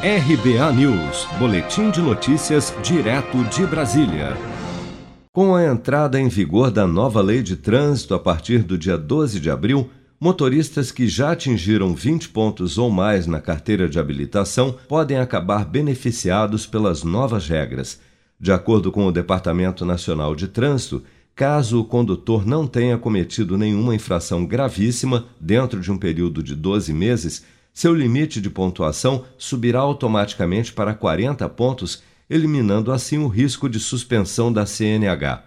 RBA News, Boletim de Notícias, direto de Brasília. Com a entrada em vigor da nova lei de trânsito a partir do dia 12 de abril, motoristas que já atingiram 20 pontos ou mais na carteira de habilitação podem acabar beneficiados pelas novas regras. De acordo com o Departamento Nacional de Trânsito, caso o condutor não tenha cometido nenhuma infração gravíssima dentro de um período de 12 meses, seu limite de pontuação subirá automaticamente para 40 pontos, eliminando assim o risco de suspensão da CNH.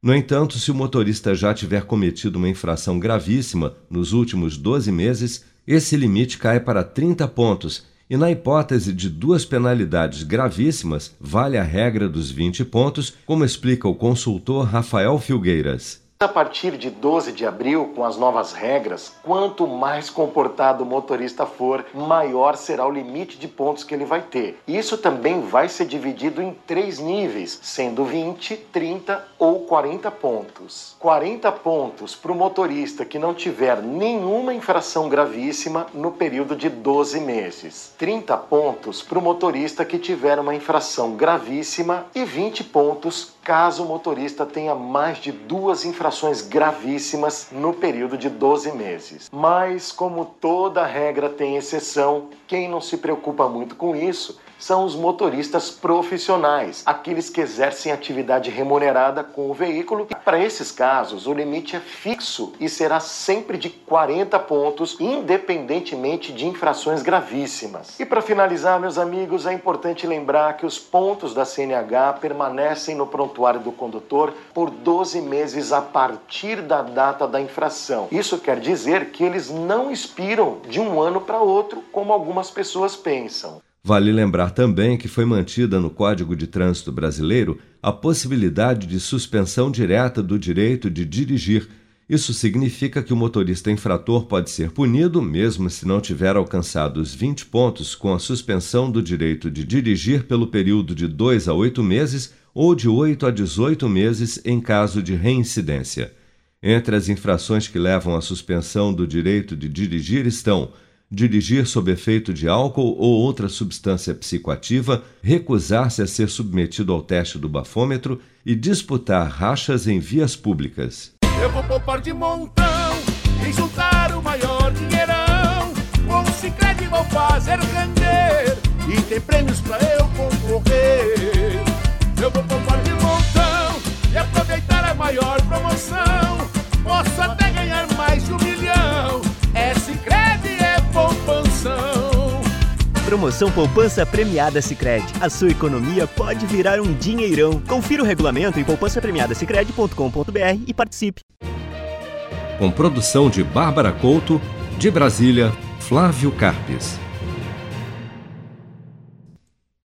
No entanto, se o motorista já tiver cometido uma infração gravíssima nos últimos 12 meses, esse limite cai para 30 pontos e, na hipótese de duas penalidades gravíssimas, vale a regra dos 20 pontos, como explica o consultor Rafael Filgueiras. A partir de 12 de abril, com as novas regras, quanto mais comportado o motorista for, maior será o limite de pontos que ele vai ter. Isso também vai ser dividido em três níveis, sendo 20, 30 ou 40 pontos. 40 pontos para o motorista que não tiver nenhuma infração gravíssima no período de 12 meses. 30 pontos para o motorista que tiver uma infração gravíssima e 20 pontos caso o motorista tenha mais de duas infrações gravíssimas no período de 12 meses. Mas, como toda regra tem exceção, quem não se preocupa muito com isso são os motoristas profissionais, aqueles que exercem atividade remunerada com o veículo. Para esses casos, o limite é fixo e será sempre de 40 pontos, independentemente de infrações gravíssimas. E para finalizar, meus amigos, é importante lembrar que os pontos da CNH permanecem no prontuário do condutor por 12 meses a partir da data da infração. Isso quer dizer que eles não expiram de um ano para outro, como algumas pessoas pensam. Vale lembrar também que foi mantida no Código de Trânsito Brasileiro a possibilidade de suspensão direta do direito de dirigir. Isso significa que o motorista infrator pode ser punido, mesmo se não tiver alcançado os 20 pontos, com a suspensão do direito de dirigir pelo período de 2 a 8 meses ou de 8 a 18 meses em caso de reincidência. Entre as infrações que levam à suspensão do direito de dirigir estão dirigir sob efeito de álcool ou outra substância psicoativa, recusar-se a ser submetido ao teste do bafômetro e disputar rachas em vias públicas. Eu vou poupar de montão, insultar o maior dinheirão, com o Cicred vou fazer render e tem prêmios pra eu concorrer. Eu vou poupar de montão e aproveitar a maior promoção, posso até ganhar mais de um milhão. Promoção Poupança Premiada Sicredi. A sua economia pode virar um dinheirão. Confira o regulamento em poupancapremiadasicredi.com.br e participe. Com produção de Bárbara Couto, de Brasília, Flávio Carpes.